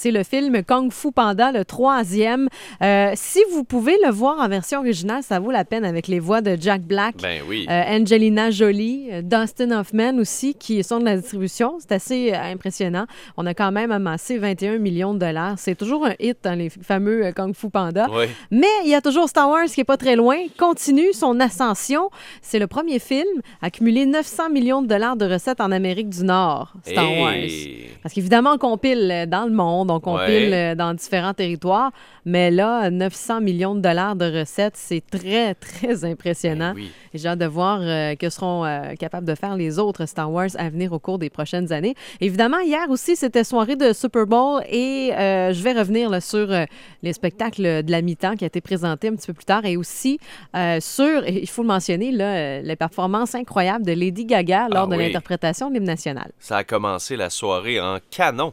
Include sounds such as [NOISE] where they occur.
C'est le film Kung Fu Panda, le troisième. Euh, si vous pouvez le voir en version originale, ça vaut la peine avec les voix de Jack Black, Ben oui. euh, Angelina Jolie, euh, Dustin Hoffman aussi, qui sont de la distribution. C'est assez impressionnant. On a quand même amassé 21 millions de dollars. C'est toujours un hit dans les fameux Kung Fu Panda. Oui. Mais il y a toujours Star Wars qui est pas très loin, continue son ascension. C'est le premier film à cumuler 900 millions de dollars de recettes en Amérique du Nord, Star Hey. Wars. Parce qu'évidemment, on compile euh, dans le monde, on compile Ouais. euh, dans différents territoires, mais là, 900 millions de dollars de recettes, c'est très, [LAUGHS] très impressionnant. Ben oui. Et J'ai hâte de voir euh, que seront euh, capables de faire les autres Star Wars à venir au cours des prochaines années. Évidemment, hier aussi, c'était soirée de Super Bowl et euh, je vais revenir là, sur les spectacles de la mi-temps qui a été présenté un petit peu plus tard et aussi sur, et il faut le mentionner, là, les performances incroyables de Lady Gaga lors Ah de oui. l'interprétation de l'hymne national. Ça a commencé la soirée en canon.